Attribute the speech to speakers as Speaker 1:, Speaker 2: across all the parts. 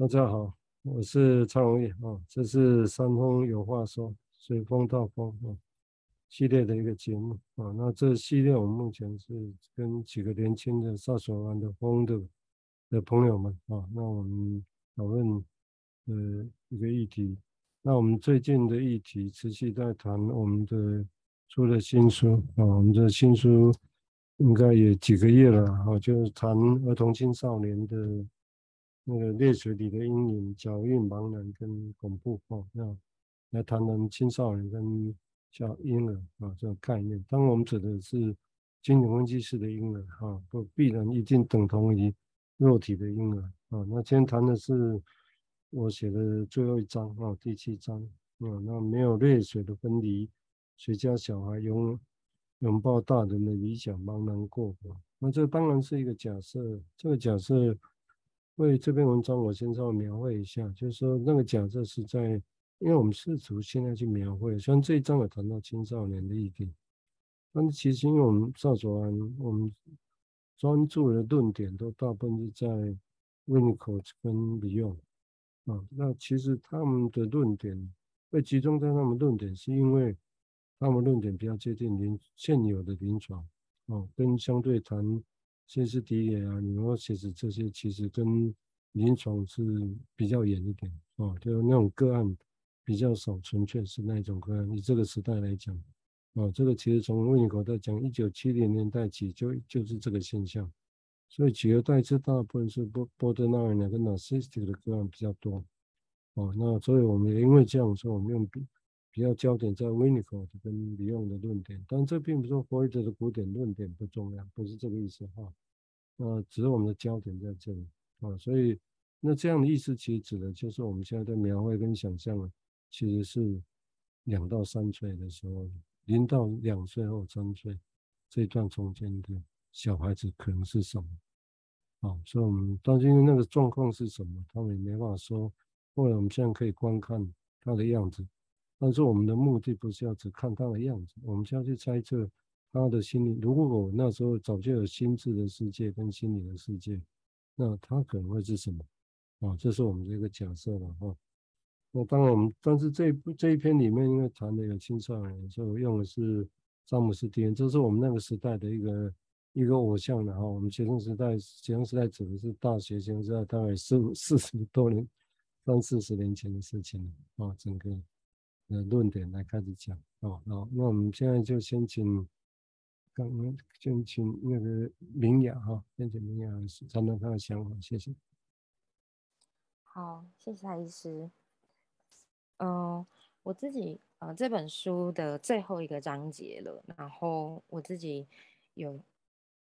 Speaker 1: 大家好，我是蔡荣业啊，这是三风有话说，随风到风啊系列的一个节目啊。那这系列我们目前是跟几个年轻的萨索兰的风的的朋友们啊，那我们讨论呃一个议题。那我们最近的议题持续在谈我们的出了新书啊，我们的新书应该也几个月了啊，就是谈儿童青少年的。那个泪水里的阴影、脚印、茫然跟恐怖哦，那来谈谈青少年跟小婴儿啊这种概念。当，我们指的是精神分析式的婴儿哈，不必然一定等同于肉体的婴儿啊。那今天谈的是我写的最后一章啊，第七章啊，那没有泪水的分离，谁家小孩拥拥抱大人的理想茫然过活。那这当然是一个假设，这个假设。为这篇文章，我先稍微描绘一下，就是说那个假设是在，因为我们试图现在去描绘，像这一章有谈到青少年的议题，但是其实因为我们赵卓安，我们专注的论点都大部分是在 Winnicott 跟 Bion 啊，那其实他们的论点会集中在他们论点，是因为他们论点比较接近临现有的临床啊，跟相对谈。歇斯底里啊，你说其实这些其实跟临床是比较远一点哦，就是那种个案比较少，纯粹是那种个案。以这个时代来讲，哦，这个其实从温尼口在讲一九七零年代起就就是这个现象，所以取而代之大部分是波波德纳尔两个 narcissistic 的个案比较多，哦，那所以我们也因为这样说，我们用比较焦点在温尼口跟李用的论点，但这并不是说弗洛伊德的古典论点不重要，不是这个意思哈。呃，只是我们的焦点在这里啊，所以那这样的意思其实指的就是我们现在的描绘跟想象啊，其实是两到三岁的时候，零到两岁或三岁这一段中间的小孩子可能是什么啊？所以我们担心那个状况是什么，他们也没办法说。后来我们现在可以观看他的样子，但是我们的目的不是要只看他的样子，我们就要去猜测。他的心理，如果我那时候早就有心智的世界跟心理的世界，那他可能会是什么？啊，这是我们这个假设了哈。那当然我们，但是这部这一篇里面，因为谈的有青少年，所以我用的是詹姆斯·迪恩，这是我们那个时代的一个一个偶像了哈。我们学生时代，学生时代指的是大学生时代，大概四五四十多年，三四十年前的事情了啊。整个的论点来开始讲哦。好，那我们现在就先请。刚刚先请那个明雅哈，先请明雅谈谈他的想法，谢谢。
Speaker 2: 好，谢谢蔡医师。嗯、我自己呃这本书的最后一个章节了，然后我自己有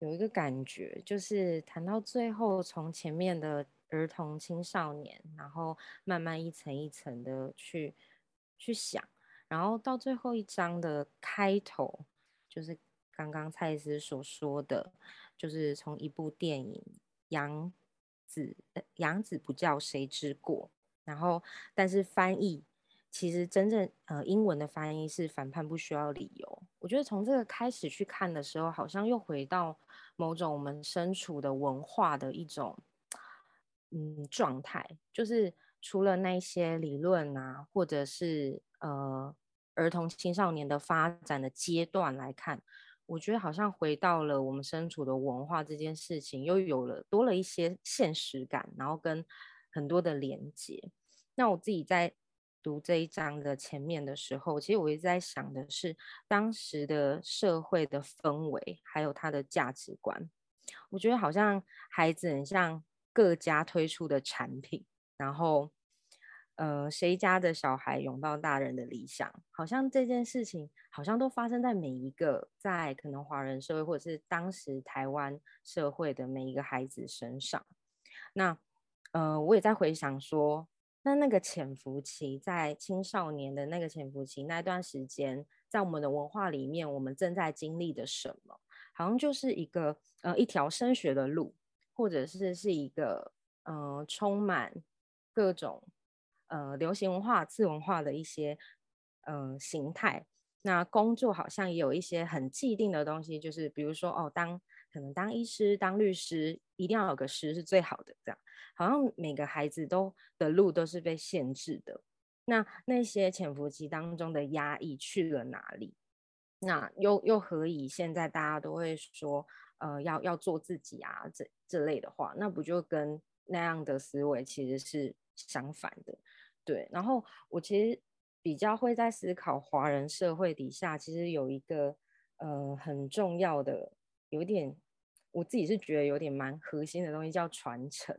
Speaker 2: 有一个感觉，就是谈到最后，从前面的儿童青少年，然后慢慢一层一层的去去想，然后到最后一章的开头，就是。刚刚蔡司所说的，就是从一部电影《杨子》，杨子不叫谁之过。然后，但是翻译其实真正呃英文的翻译是反叛不需要理由。我觉得从这个开始去看的时候，好像又回到某种我们身处的文化的一种嗯状态，就是除了那些理论啊，或者是呃儿童青少年的发展的阶段来看。我觉得好像回到了我们身处的文化这件事情，又有了多了一些现实感，然后跟很多的连接。那我自己在读这一章的前面的时候，其实我一直在想的是当时的社会的氛围，还有他的价值观。我觉得好像孩子很像各家推出的产品，然后。呃，谁家的小孩拥抱大人的理想，好像这件事情好像都发生在每一个在可能华人社会或者是当时台湾社会的每一个孩子身上。那呃，我也在回想说，那那个潜伏期在青少年的那个潜伏期那段时间，在我们的文化里面，我们正在经历的什么？好像就是一个呃一条升学的路，或者是是一个呃充满各种。呃，流行文化、次文化的一些嗯、呃、形态，那工作好像也有一些很既定的东西，就是比如说哦，当可能当医师、当律师，一定要有个师是最好的。这样，好像每个孩子都的路都是被限制的。那那些潜伏期当中的压抑去了哪里？那又又何以现在大家都会说，呃，要要做自己啊，这这类的话，那不就跟那样的思维其实是相反的？对。然后我其实比较会在思考华人社会底下，其实有一个呃很重要的，有点我自己是觉得有点蛮核心的东西，叫传承。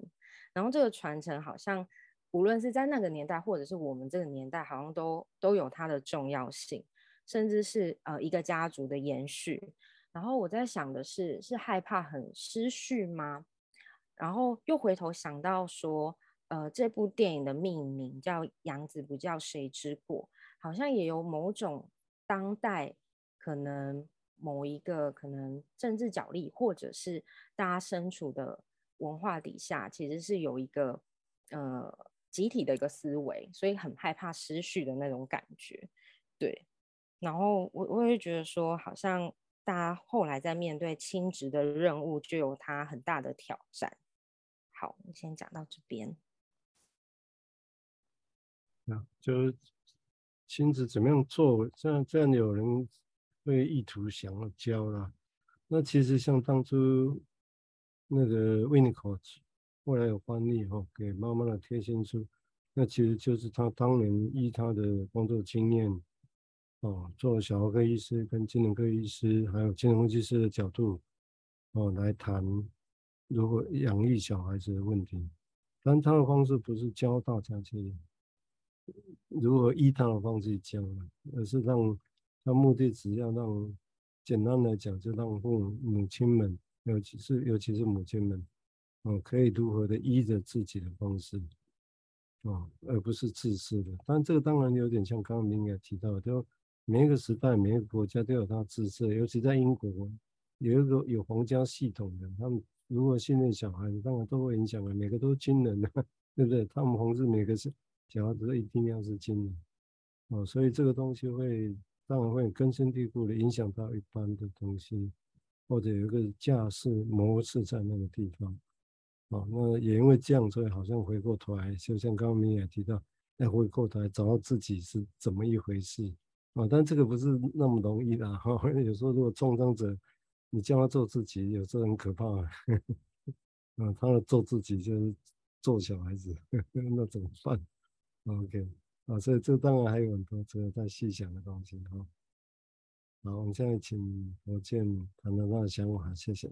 Speaker 2: 然后这个传承好像。无论是在那个年代，或者是我们这个年代，好像都都有它的重要性，甚至是呃一个家族的延续。然后我在想的是，是害怕很失序吗？然后又回头想到说，呃，这部电影的命名叫《杨子不叫谁之过》，好像也有某种当代可能某一个可能政治角力，或者是大家身处的文化底下，其实是有一个呃。集体的一个思维，所以很害怕失序的那种感觉，对。然后我我也觉得说，好像大家后来在面对亲职的任务，就有它很大的挑战。好，我先讲到这边。
Speaker 1: 啊就是亲子怎么样做？这样这样有人会意图想要教了。那其实像当初那个 Winnicott。后来有翻译哈，给妈妈的贴心书，那其实就是他当年依他的工作经验，哦，做小儿科医师跟精神科医师，还有精神分析师的角度，哦，来谈如何养育小孩子的问题。但他的方式不是教大家去如何依他的方式教，而是让他目的只要让，简单来讲，就让父母亲们，尤其是尤其是母亲们。哦，可以如何的依着自己的方式，哦，而不是自私的。但这个当然有点像刚刚明也提到，就每一个时代、每一个国家都有它自私。尤其在英国，有一个有皇家系统的，他们如果训练小孩子，当然都会影响的。每个都是军人的，对不对？他们皇室每个是小孩子一定要是金人，哦，所以这个东西会当然会根深蒂固的影响到一般的东西，或者有一个架势模式在那个地方。哦，那也因为这样，所以好像回过头来，就像刚刚你也提到，要回过头来找到自己是怎么一回事啊。但这个不是那么容易的哈。有时候如果创伤者，你叫他做自己，有时候很可怕。啊，他的做自己就是做小孩子，那怎么办？OK，啊，所以这当然还有很多值得再细想的东西哈。好，我们现在请罗健谈谈他的想法，谢谢。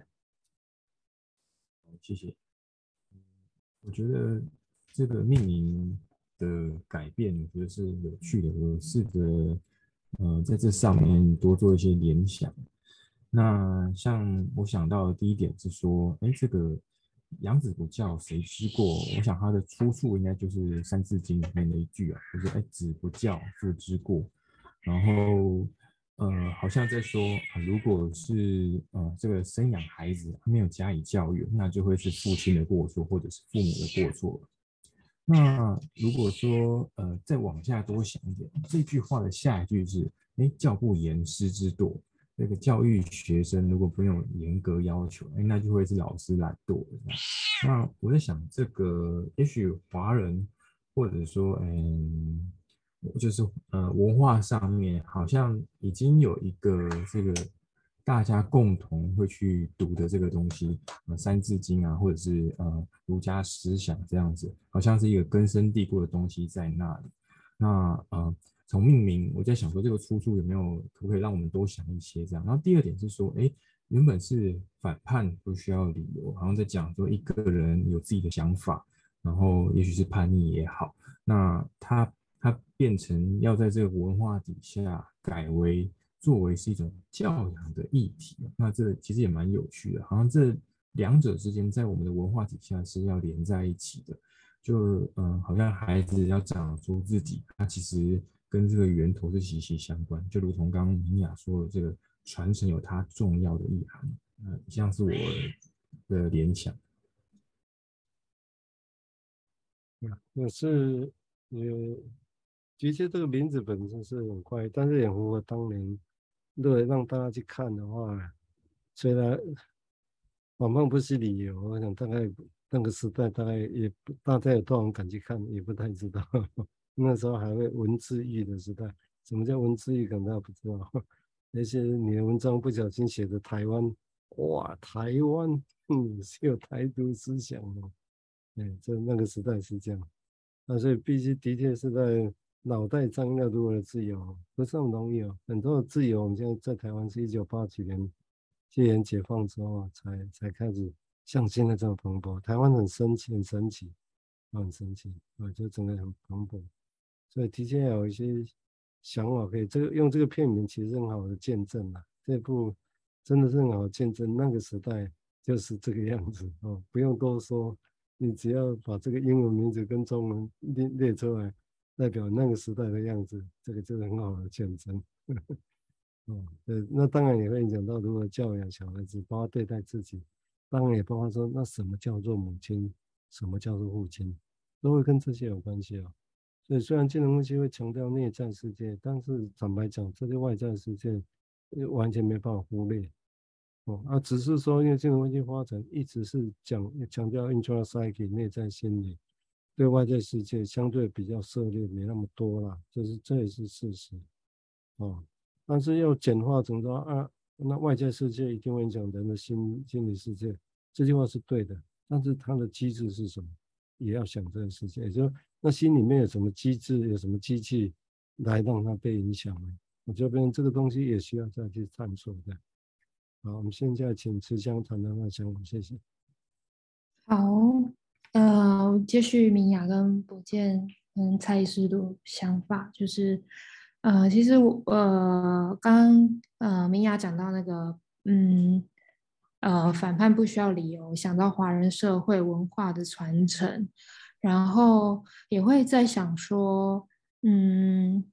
Speaker 3: 好，谢谢。我觉得这个命名的改变，我觉得是有趣的。我试着呃在这上面多做一些联想。那像我想到的第一点是说，哎，这个养子不教谁之过？我想它的出处应该就是《三字经》里面的一句啊，就是“哎，子不教，父之过”。然后。呃，好像在说，如果是呃这个生养孩子没有加以教育，那就会是父亲的过错，或者是父母的过错。那如果说呃再往下多想一点，这句话的下一句是，哎，教不严，师之惰。那个教育学生如果不用严格要求，哎，那就会是老师懒惰。那我在想，这个也许华人，或者说，嗯。就是呃，文化上面好像已经有一个这个大家共同会去读的这个东西，《三字经》啊，或者是呃儒家思想这样子，好像是一个根深蒂固的东西在那里。那呃，从命名，我在想说这个出处有没有可不可以让我们多想一些这样。然后第二点是说，哎，原本是反叛不需要理由，好像在讲说一个人有自己的想法，然后也许是叛逆也好，那他。它变成要在这个文化底下改为作为是一种教养的议题，那这其实也蛮有趣的，好像这两者之间在我们的文化底下是要连在一起的，就嗯，好像孩子要长出自己，他其实跟这个源头是息息相关，就如同刚刚尼娅说的，这个传承有它重要的意涵，嗯，像是我的联想，
Speaker 1: 那是呃。其实这个名字本身是很怪，但是也符合当年，如果让大家去看的话，虽然反叛不是理由，我想大概那个时代大概也大家有多少人敢去看，也不太知道。那时候还会文字狱的时代，什么叫文字狱？可能大家不知道。那些你的文章不小心写的台湾，哇，台湾，嗯，是有台独思想哦。哎，这那个时代是这样。那所以必须的确是在脑袋张要如何的自由，不是那么容易哦。很多的自由，我们现在在台湾是一九八几年戒严解放之后，才才开始像现在这么蓬勃。台湾很神奇，很神奇，很神奇啊，就整个很蓬勃。所以提前有一些想法，可以这个用这个片名，其实很好的见证了。这部真的是很好见证，那个时代就是这个样子哦，不用多说。你只要把这个英文名字跟中文列列出来，代表那个时代的样子，这个就是很好的见证。哦，对，那当然也会影响到如何教养小孩子，包括对待自己，当然也包括说，那什么叫做母亲，什么叫做父亲，都会跟这些有关系啊。所以虽然金融分析会强调内在世界，但是坦白讲，这些外在世界完全没办法忽略。哦，啊，只是说，因为金融分析发展一直是讲强调 intrapsyche 内在心理，对外在世界相对比较涉猎没那么多啦，这是这也是事实。哦，但是要简化成说啊，那外在世界一定会影响人的心心理世界，这句话是对的，但是它的机制是什么？也要想这个世界，也就那心里面有什么机制，有什么机器来让它被影响呢？我觉得这个东西也需要再去探索的。好，我们现在请慈香谈谈那想法，谢谢。
Speaker 4: 好，呃，接续明雅跟博建跟蔡医师的想法，就是，呃，其实我呃，刚呃明雅讲到那个，嗯，呃，反叛不需要理由，想到华人社会文化的传承，然后也会在想说，嗯，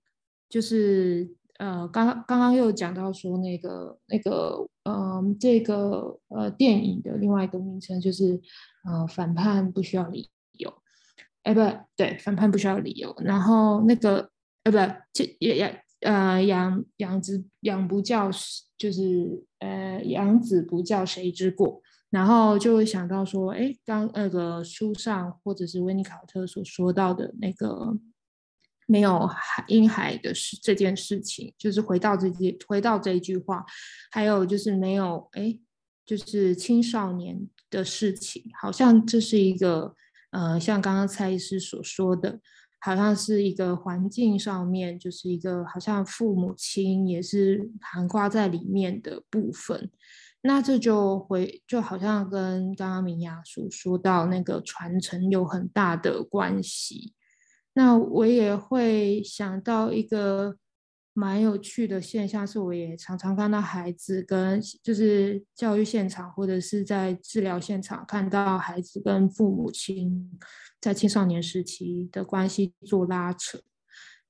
Speaker 4: 就是。呃，刚刚刚刚又讲到说那个那个，呃，这个呃电影的另外一个名称就是呃反叛不需要理由，哎不对，反叛不需要理由。然后那个呃不，这也也呃养养子养不教就是呃养子不教谁之过。然后就会想到说，哎，刚那个书上或者是温尼考特所说到的那个。没有海婴孩的事这件事情，就是回到这句回到这一句话，还有就是没有哎，就是青少年的事情，好像这是一个呃，像刚刚蔡医师所说的，好像是一个环境上面，就是一个好像父母亲也是涵盖在里面的部分，那这就回就好像跟刚刚明雅所说到那个传承有很大的关系。那我也会想到一个蛮有趣的现象，是我也常常看到孩子跟就是教育现场或者是在治疗现场看到孩子跟父母亲在青少年时期的关系做拉扯，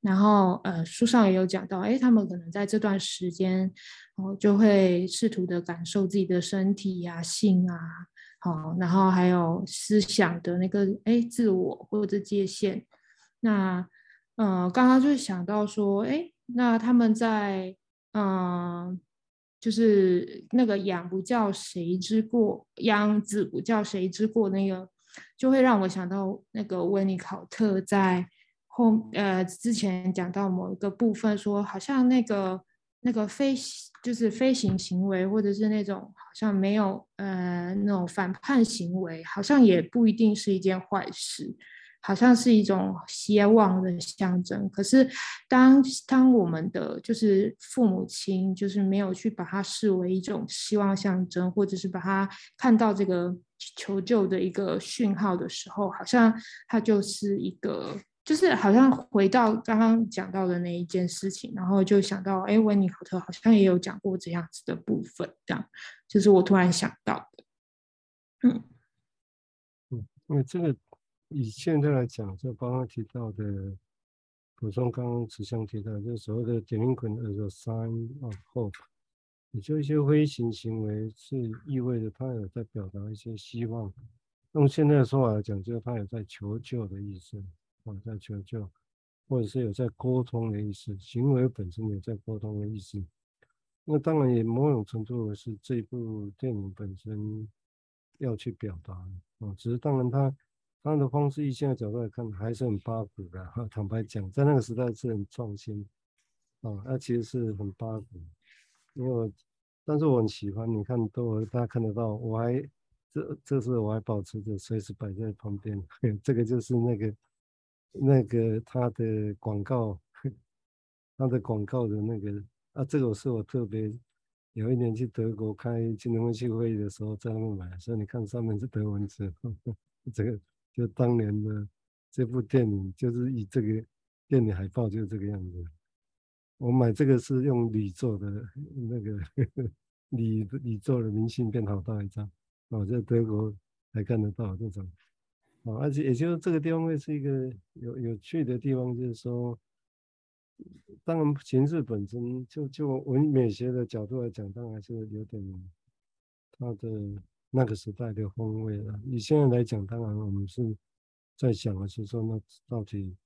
Speaker 4: 然后呃书上也有讲到，哎，他们可能在这段时间哦就会试图的感受自己的身体呀、啊、性啊，好，然后还有思想的那个哎自我或者界限。那，呃，刚刚就想到说，哎，那他们在，嗯、就是那个养不教谁之过，养子不教谁之过，那个就会让我想到那个温尼考特在后，呃，之前讲到某一个部分说，好像那个那个飞，就是飞行行为，或者是那种好像没有，呃，那种反叛行为，好像也不一定是一件坏事。好像是一种希望的象征，可是当当我们的就是父母亲就是没有去把它视为一种希望象征，或者是把它看到这个求救的一个讯号的时候，好像它就是一个，就是好像回到刚刚讲到的那一件事情，然后就想到，哎，温尼考特好像也有讲过这样子的部分，这样就是我突然想到的，嗯
Speaker 1: 嗯，因为这个。以现在来讲，就刚刚提到的，补充刚刚慈祥提到，就所谓的 delinquent a sign of hope，也就一些飞行行为是意味着他有在表达一些希望。用现在的说法来讲，就是他有在求救的意思，我，在求救，或者是有在沟通的意思，行为本身有在沟通的意思。那当然也某种程度是这部电影本身要去表达的哦。只是当然他他的方式，以现在角度来看，还是很八股的哈。坦白讲，在那个时代是很创新啊，那其实是很八股。因为我，但是我很喜欢，你看都大家看得到，我还这这是我还保持着随时摆在旁边。这个就是那个那个他的广告，他的广告的那个啊，这个是我特别。有一年去德国开金融分析会议的时候，在那边买，所以你看上面是德文字，这个就当年的这部电影，就是以这个电影海报就是这个样子。我买这个是用铝做的，那个 铝铝做的明信片，好大一张，哦，在德国还看得到这种，啊，而且也就是这个地方会是一个有有趣的地方，就是说。当然，形式本身就就文美学的角度来讲，当然还是有点它的那个时代的风味了。以现在来讲，当然我们是在想的是说，那到底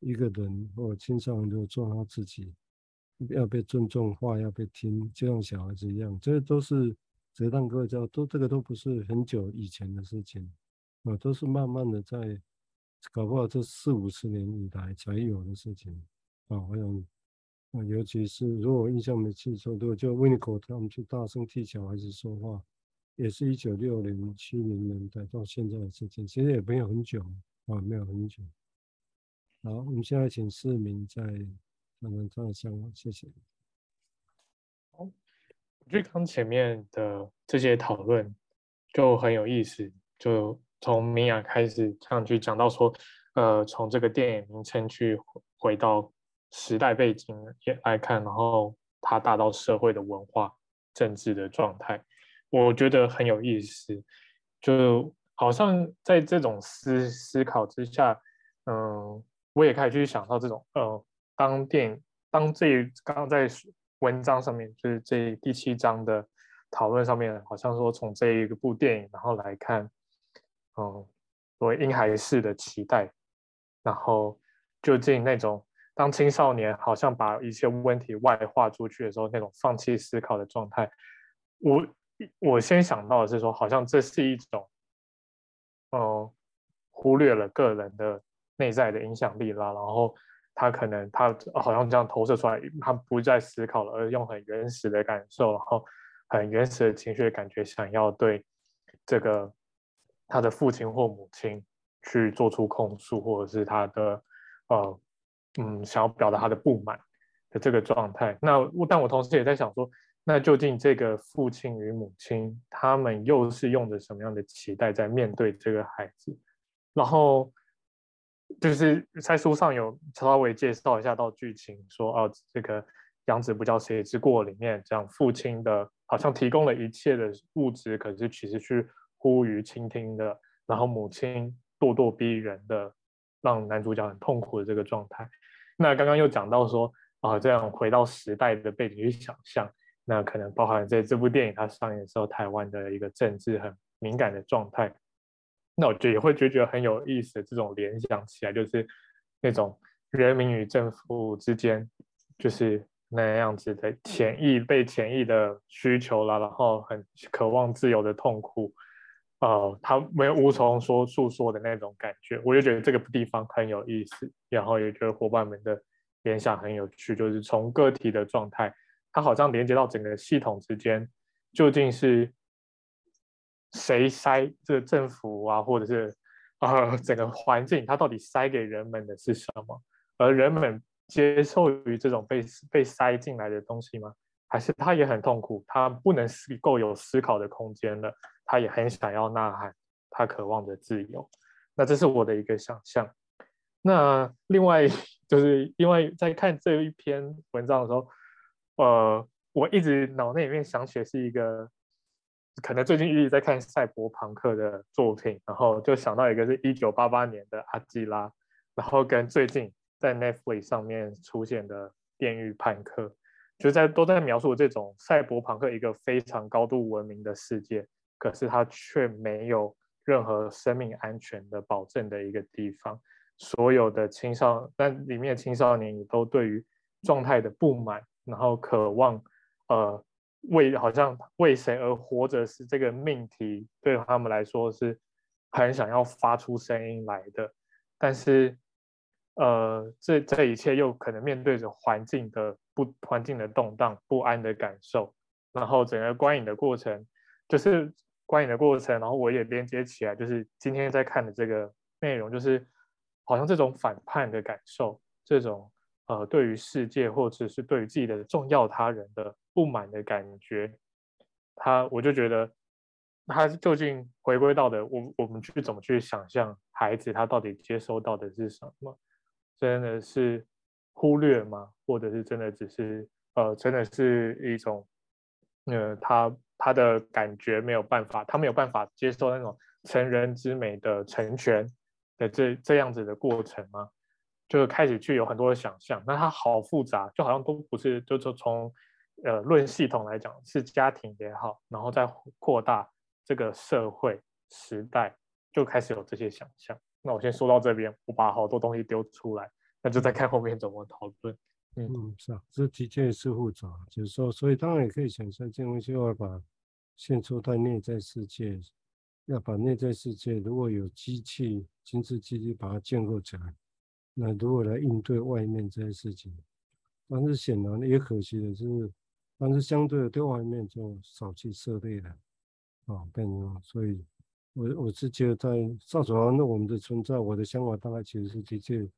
Speaker 1: 一个人或青少年就做他自己，要被尊重，话要被听，就像小孩子一样，这都是折当各位知道，都这个都不是很久以前的事情啊，都是慢慢的在搞不好这四五十年以来才有的事情。啊，我想，啊，尤其是如果我印象没记错，如果就维尼口他们去大声替小孩子说话，也是一九六零七零年代到现在的事情，其实也没有很久啊，没有很久。好，我们现在请市民再谈谈他的想法，谢谢。
Speaker 5: 好，我觉得刚前面的这些讨论就很有意思，就从明雅开始这样去讲到说，呃，从这个电影名称去回到。时代背景也来看，然后它大到社会的文化、政治的状态，我觉得很有意思。就好像在这种思思考之下，嗯，我也开始去想到这种，呃，当电影当这刚刚在文章上面，就是这第七章的讨论上面，好像说从这一部电影，然后来看，嗯，所谓婴孩式的期待，然后究竟那种。当青少年好像把一些问题外化出去的时候，那种放弃思考的状态，我我先想到的是说，好像这是一种，呃，忽略了个人的内在的影响力啦。然后他可能他好像这样投射出来，他不再思考了，而用很原始的感受，然后很原始的情绪的感觉，想要对这个他的父亲或母亲去做出控诉，或者是他的呃。嗯，想要表达他的不满的这个状态。那我，但我同时也在想说，那究竟这个父亲与母亲，他们又是用着什么样的期待在面对这个孩子？然后，就是在书上有稍微介绍一下到剧情，说哦，这个《养子不教谁之过》里面，讲父亲的好像提供了一切的物质，可是其实是忽于倾听的，然后母亲咄咄逼人的。让男主角很痛苦的这个状态。那刚刚又讲到说啊，这样回到时代的背景去想象，那可能包含在这部电影它上映的时候，台湾的一个政治很敏感的状态。那我觉得也会觉得很有意思这种联想起来，就是那种人民与政府之间，就是那样子的潜意被潜意的需求啦，然后很渴望自由的痛苦。呃，他没有无从说诉说的那种感觉，我就觉得这个地方很有意思，然后也觉得伙伴们的联想很有趣，就是从个体的状态，它好像连接到整个系统之间，究竟是谁塞这个政府啊，或者是呃整个环境，它到底塞给人们的是什么？而人们接受于这种被被塞进来的东西吗？还是他也很痛苦，他不能够有思考的空间了？他也很想要呐喊，他渴望着自由。那这是我的一个想象。那另外就是因为在看这一篇文章的时候，呃，我一直脑内里面想起的是一个，可能最近一直在看赛博朋克的作品，然后就想到一个是一九八八年的阿基拉，然后跟最近在 Netflix 上面出现的电狱叛客，就在都在描述这种赛博朋克一个非常高度文明的世界。可是他却没有任何生命安全的保证的一个地方，所有的青少，但里面的青少年也都对于状态的不满，然后渴望，呃，为好像为谁而活着是这个命题，对他们来说是很想要发出声音来的，但是呃，这这一切又可能面对着环境的不环境的动荡、不安的感受，然后整个观影的过程就是观影的过程，然后我也连接起来，就是今天在看的这个内容，就是好像这种反叛的感受，这种。呃，对于世界或者是对于自己的重要他人的不满的感觉，他我就觉得他究竟回归到的，我我们去怎么去想象孩子他到底接收到的是什么？真的是忽略吗？或者是真的只是呃，真的是一种呃，他他的感觉没有办法，他没有办法接受那种成人之美的成全的这这样子的过程吗？就开始去有很多的想象，那他好复杂，就好像都不是，就是从呃论系统来讲是家庭也好，然后再扩大这个社会时代，就开始有这些想象。那我先说到这边，我把好多东西丢出来，那就再看后面怎么讨论。
Speaker 1: 嗯，是啊，这的确是复杂，就是说，所以当然也可以想象，这东西要把现出在内在世界，要把内在世界如果有机器、精致机器把它建构起来。那如何来应对外面这些事情？但是显然也可惜的是，但是相对的对外面就少去涉猎了啊，变成所以，我我是觉得在赵主要那我们的存在，我的想法大概其实是的确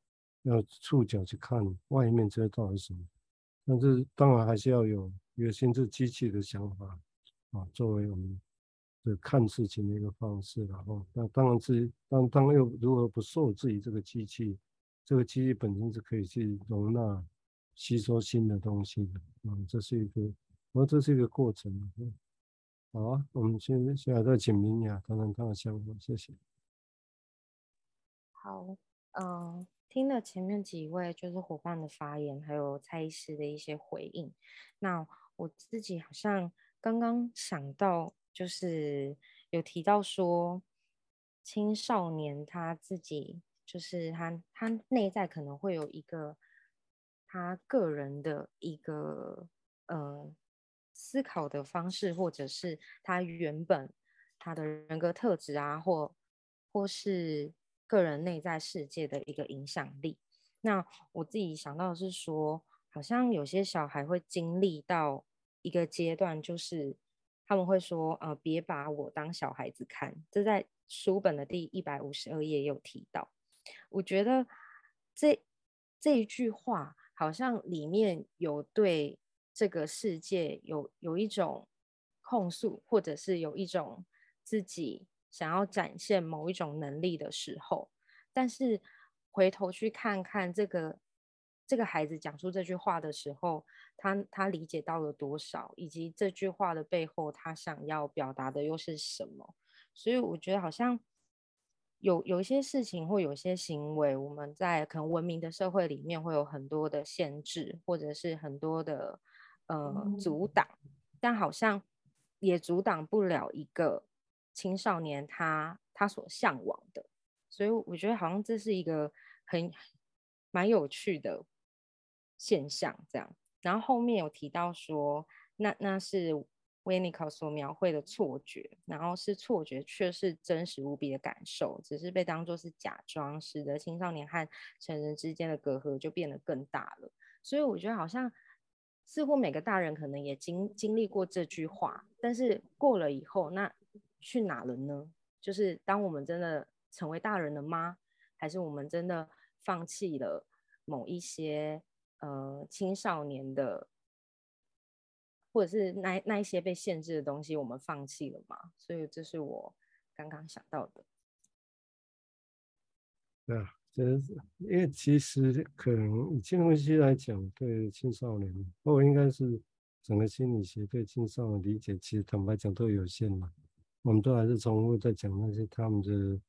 Speaker 1: 要触角去看外面这到底是什么，但是当然还是要有一个心智机器的想法啊，作为我们的看事情的一个方式，然后那当然是当当又如何不受制于这个机器。这个机器本身是可以去容纳、吸收新的东西的，嗯，这是一个，我这是一个过程。好啊，我们现在现在再请明雅谈谈他的想法，谢谢。
Speaker 2: 好，嗯、听了前面几位就是伙伴的发言，还有蔡医师的一些回应，那我自己好像刚刚想到，就是有提到说青少年他自己。就是他，他内在可能会有一个他个人的一个呃思考的方式，或者是他原本他的人格特质啊，或或是个人内在世界的一个影响力。那我自己想到的是说，好像有些小孩会经历到一个阶段，就是他们会说，呃，别把我当小孩子看。这在书本的第一百五十二页有提到。我觉得这这一句话好像里面有对这个世界有有一种控诉，或者是有一种自己想要展现某一种能力的时候，但是回头去看看这个这个孩子讲出这句话的时候，他他理解到了多少，以及这句话的背后他想要表达的又是什么？所以我觉得好像。有有一些事情或有些行为，我们在可能文明的社会里面会有很多的限制，或者是很多的呃阻挡，但好像也阻挡不了一个青少年他他所向往的，所以我觉得好像这是一个很蛮有趣的现象，这样。然后后面有提到说，那那是。维尼考所描绘的错觉，然后是错觉，却是真实无比的感受，只是被当作是假装，使得青少年和成人之间的隔阂就变得更大了。所以我觉得好像似乎每个大人可能也经经历过这句话，但是过了以后，那去哪了呢？就是当我们真的成为大人了吗？还是我们真的放弃了某一些呃青少年的？或者是那那一些被限制的东西，我们放弃了吗？所以这是我刚刚想到的。
Speaker 1: 对啊，这是因为其实可能以这个东西来讲，对青少年，或应该是整个心理学对青少年理解，其实坦白讲都有限嘛。我们都还是重复在讲那些他们的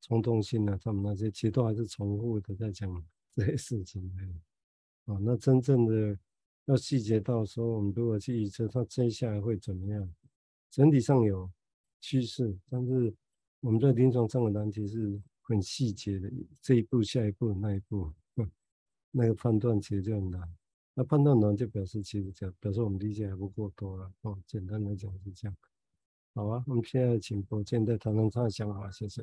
Speaker 1: 冲动性啊，他们那些其实都还是重复的在讲这些事情的。啊，那真正的。要细节到时候，我们如果去预测它接下来会怎么样，整体上有趋势，但是我们在临床上的难题是很细节的，这一步、下一步、那一步，那个判断其实就很难。那判断难就表示其实这样，表示我们理解还不够多了哦。简单来讲是这样。好啊，我们现在请博建再谈谈他的想法，谢谢。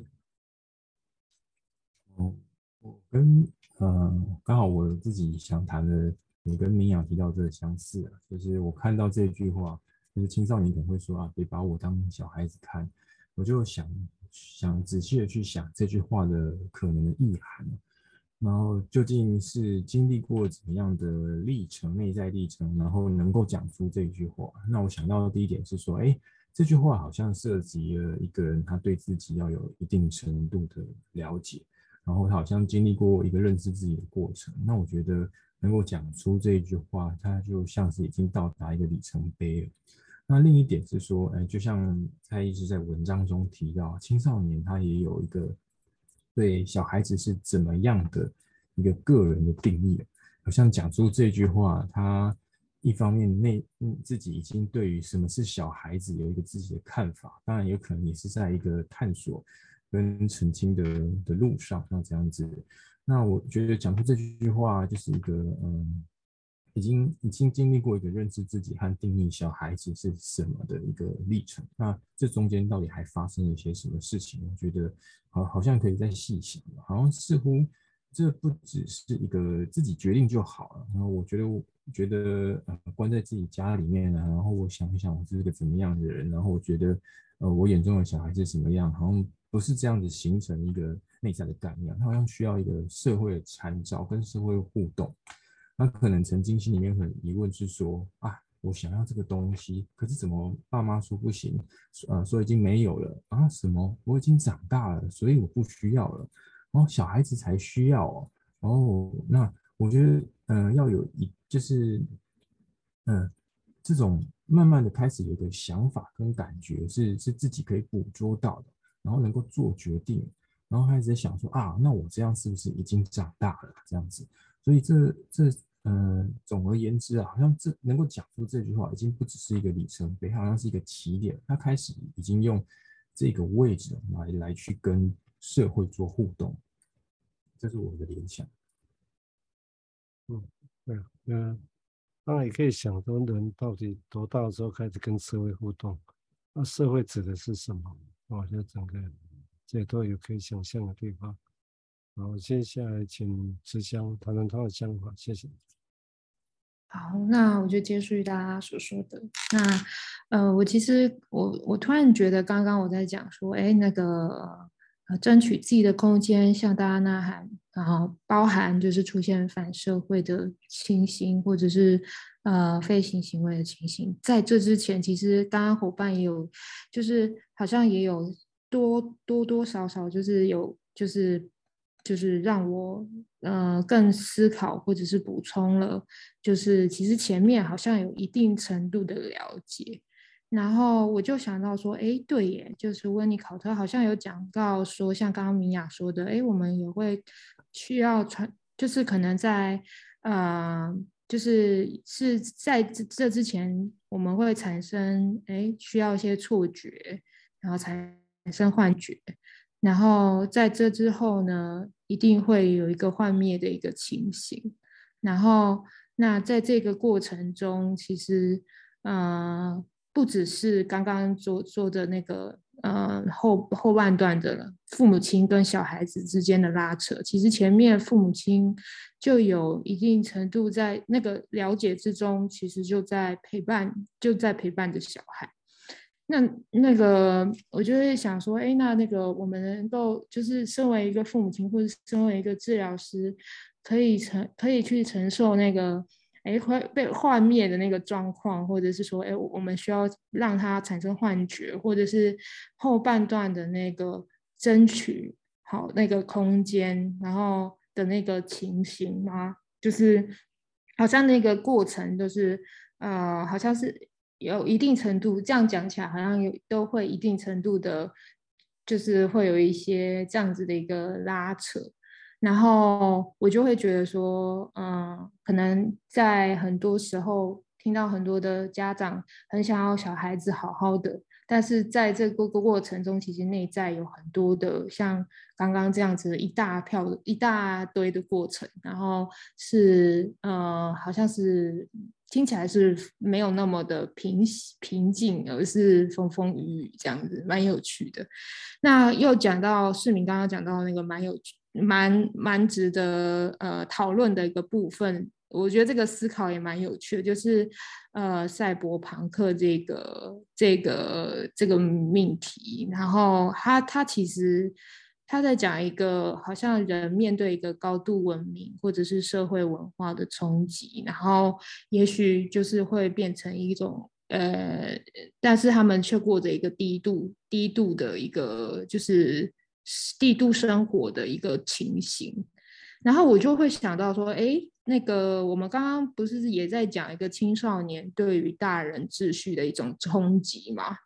Speaker 3: 哦，我跟呃，刚好我自己想谈的，也跟明雅提到这个相似啊，就是我看到这句话，就是青少年可能会说啊，别把我当小孩子看，我就想想仔细的去想这句话的可能的意涵。然后究竟是经历过怎么样的历程，内在历程，然后能够讲出这句话。那我想到的第一点是说，哎，这句话好像涉及了一个人他对自己要有一定程度的了解，然后他好像经历过一个认识自己的过程。那我觉得能够讲出这一句话，他就像是已经到达一个里程碑了。那另一点是说，哎，就像蔡医师在文章中提到，青少年他也有一个。对小孩子是怎么样的一个个人的定义？好像讲出这句话，他一方面内自己已经对于什么是小孩子有一个自己的看法，当然有可能也是在一个探索跟澄清的的路上，那这样子。那我觉得讲出这句话就是一个嗯。已经已经经历过一个认识自己和定义小孩子是什么的一个历程，那这中间到底还发生了一些什么事情？我觉得好好像可以再细想，好像似乎这不只是一个自己决定就好了。然后我觉得，我觉得呃，关在自己家里面呢，然后我想一想我是个怎么样的人，然后我觉得呃，我眼中的小孩是什么样，好像不是这样子形成一个内在的概念，他好像需要一个社会的参照跟社会互动。他可能曾经心里面很疑问是说啊，我想要这个东西，可是怎么爸妈说不行，呃，说已经没有了啊？什么？我已经长大了，所以我不需要了。哦，小孩子才需要哦。哦，那我觉得，嗯、呃，要有一就是，嗯、呃，这种慢慢的开始有个想法跟感觉是是自己可以捕捉到的，然后能够做决定，然后开始在想说啊，那我这样是不是已经长大了？这样子。所以这这呃，总而言之啊，好像这能够讲出这句话，已经不只是一个里程碑，好像是一个起点。他开始已经用这个位置来来去跟社会做互动，这是我的联想。
Speaker 1: 嗯，对啊，那当然也可以想说，人到底多大的时候开始跟社会互动？那社会指的是什么？我觉得整个这都有可以想象的地方。好，接下来请慈香谈谈他的想法，谢谢。
Speaker 4: 好，那我就接续大家所说的。那呃，我其实我我突然觉得，刚刚我在讲说，哎，那个呃，争取自己的空间，向大家呐喊，然后包含就是出现反社会的情形，或者是呃非行行为的情形。在这之前，其实大家伙伴也有，就是好像也有多多多少少就是有就是。就是让我呃更思考，或者是补充了，就是其实前面好像有一定程度的了解，然后我就想到说，哎，对耶，就是温尼考特好像有讲到说，像刚刚明雅说的，哎，我们也会需要传，就是可能在呃，就是是在这这之前，我们会产生哎需要一些错觉，然后产生幻觉。然后在这之后呢，一定会有一个幻灭的一个情形。然后，那在这个过程中，其实，呃，不只是刚刚做做的那个，呃，后后半段的父母亲跟小孩子之间的拉扯，其实前面父母亲就有一定程度在那个了解之中，其实就在陪伴，就在陪伴着小孩。那那个，我就会想说，哎，那那个，我们能够就是身为一个父母亲，或者身为一个治疗师，可以承可以去承受那个，哎，会被幻灭的那个状况，或者是说，哎，我们需要让他产生幻觉，或者是后半段的那个争取好那个空间，然后的那个情形吗？就是好像那个过程都是，呃，好像是。有一定程度，这样讲起来好像有都会一定程度的，就是会有一些这样子的一个拉扯，然后我就会觉得说，嗯，可能在很多时候听到很多的家长很想要小孩子好好的，但是在这个过程中，其实内在有很多的像刚刚这样子一大票一大堆的过程，然后是呃，好像是听起来是没有那么的平平静，而是风风雨雨这样子，蛮有趣的。那又讲到世民刚刚讲到那个蛮有趣。蛮蛮值得呃讨论的一个部分，我觉得这个思考也蛮有趣的，就是呃赛博朋克这个这个这个命题，然后他他其实他在讲一个好像人面对一个高度文明或者是社会文化的冲击，然后也许就是会变成一种呃，但是他们却过着一个低度低度的一个就是。帝都生活的一个情形，然后我就会想到说，哎，那个我们刚刚不是也在讲一个青少年对于大人秩序的一种冲击吗？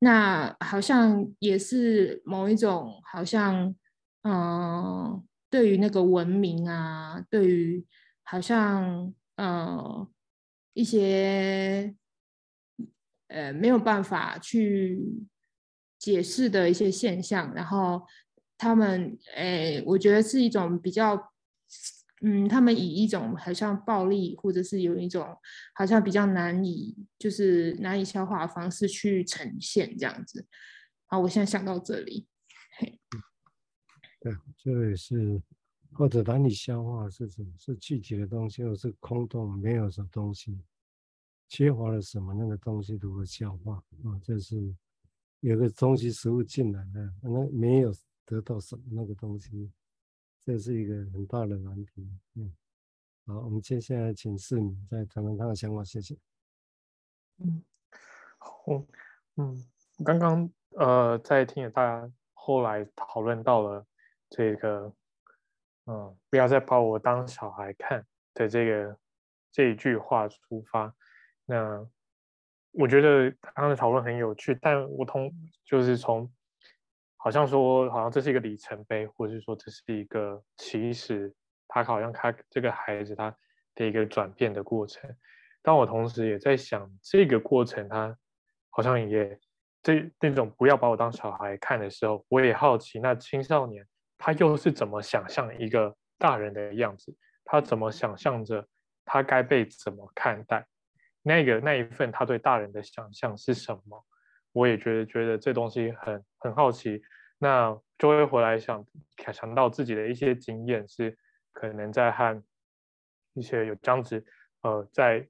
Speaker 4: 那好像也是某一种，好像，嗯、呃，对于那个文明啊，对于好像，嗯、呃，一些，呃，没有办法去。解释的一些现象，然后他们，诶，我觉得是一种比较，嗯，他们以一种好像暴力，或者是有一种好像比较难以，就是难以消化的方式去呈现这样子。好，我现在想到这里，
Speaker 1: 对，这也是或者难以消化是什么？是具体的东西，或是空洞，没有什么东西，缺乏了什么？那个东西如何消化？啊，这是。有个东西食物进来了，那没有得到什么那个东西，这是一个很大的难题。嗯，好，我们接下来请世民再谈谈他的想法，谢谢。
Speaker 5: 嗯，好，嗯，刚刚呃在听了大家后来讨论到了这个，嗯，不要再把我当小孩看的这个这一句话出发，那。我觉得刚刚的讨论很有趣，但我同就是从好像说，好像这是一个里程碑，或者是说这是一个起始，他好像他这个孩子他的一个转变的过程。但我同时也在想，这个过程他好像也这那种不要把我当小孩看的时候，我也好奇，那青少年他又是怎么想象一个大人的样子？他怎么想象着他该被怎么看待？那个那一份他对大人的想象是什么？我也觉得觉得这东西很很好奇，那就会回来想想到自己的一些经验，是可能在和一些有这样子呃，在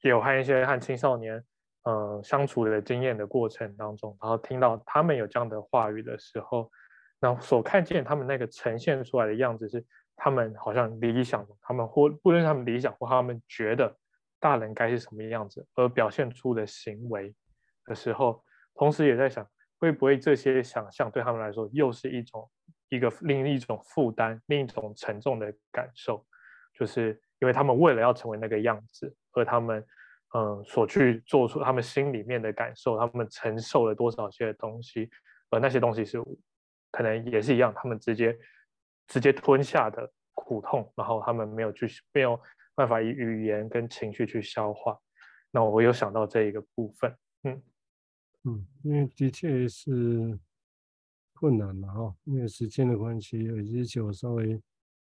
Speaker 5: 有和一些和青少年呃相处的经验的过程当中，然后听到他们有这样的话语的时候，然后所看见他们那个呈现出来的样子是他们好像理想，他们或不论他们理想或他们觉得。大人该是什么样子，而表现出的行为的时候，同时也在想，会不会这些想象对他们来说又是一种一个另一种负担，另一种沉重的感受，就是因为他们为了要成为那个样子，而他们嗯所去做出他们心里面的感受，他们承受了多少些东西，而那些东西是可能也是一样，他们直接直接吞下的苦痛，然后他们没有去没有。办法以语言跟情绪去消化，那我有想到这一个部分，嗯
Speaker 1: 嗯，因为的确是困难嘛，哈，因为时间的关系，有些就稍微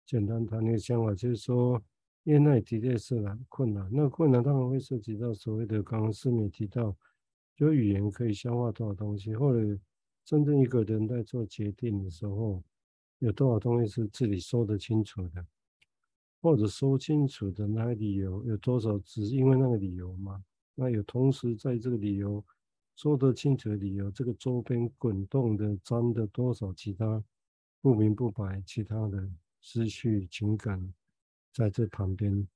Speaker 1: 简单谈一个想法，就是说，因为那的确是难困难，那困难当然会涉及到所谓的刚刚世民提到，就语言可以消化多少东西，或者真正一个人在做决定的时候，有多少东西是自己说得清楚的。或者说清楚的那个理由有多少，只是因为那个理由吗？那有同时在这个理由说得清楚的理由，这个周边滚动的沾的多少其他不明不白其他的思绪情感在这旁边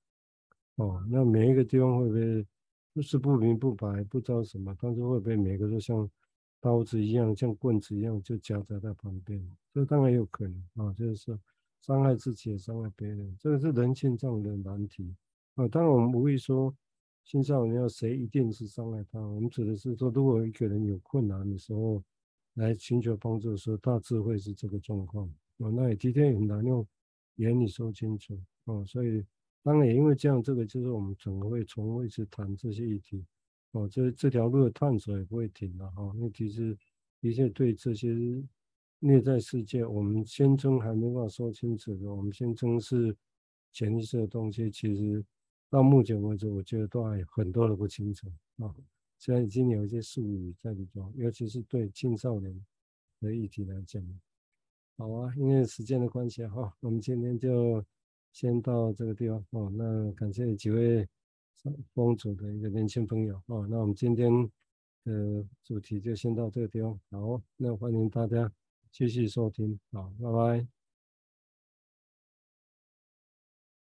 Speaker 1: 哦，那每一个地方会不会就是不明不白不知道什么，但是会不会每个都像刀子一样，像棍子一样就夹在他旁边？这当然有可能啊，就是说。伤害自己也伤害别人，这个是人性上的难题啊。当然，我们不会说青少年要谁一定是伤害他，我们指的是说，如果一个人有困难的时候来寻求帮助的时候，大致会是这个状况啊。那也的确很难用言语说清楚啊。所以，当然也因为这样，这个就是我们整个会从未去谈这些议题哦，这这条路的探索也不会停的哈、哦。那其实的确对这些内在世界，我们宣称还没办法说清楚的，我们宣称是潜意识的东西，其实到目前为止，我觉得都还有很多的不清楚啊。虽然已经有一些术语在里头，尤其是对青少年的议题来讲。好啊，因为时间的关系哈，我们今天就先到这个地方哦。那感谢几位风主的一个年轻朋友哦。那我们今天的主题就先到这个地方。好，那欢迎大家谢谢收听，好，拜拜。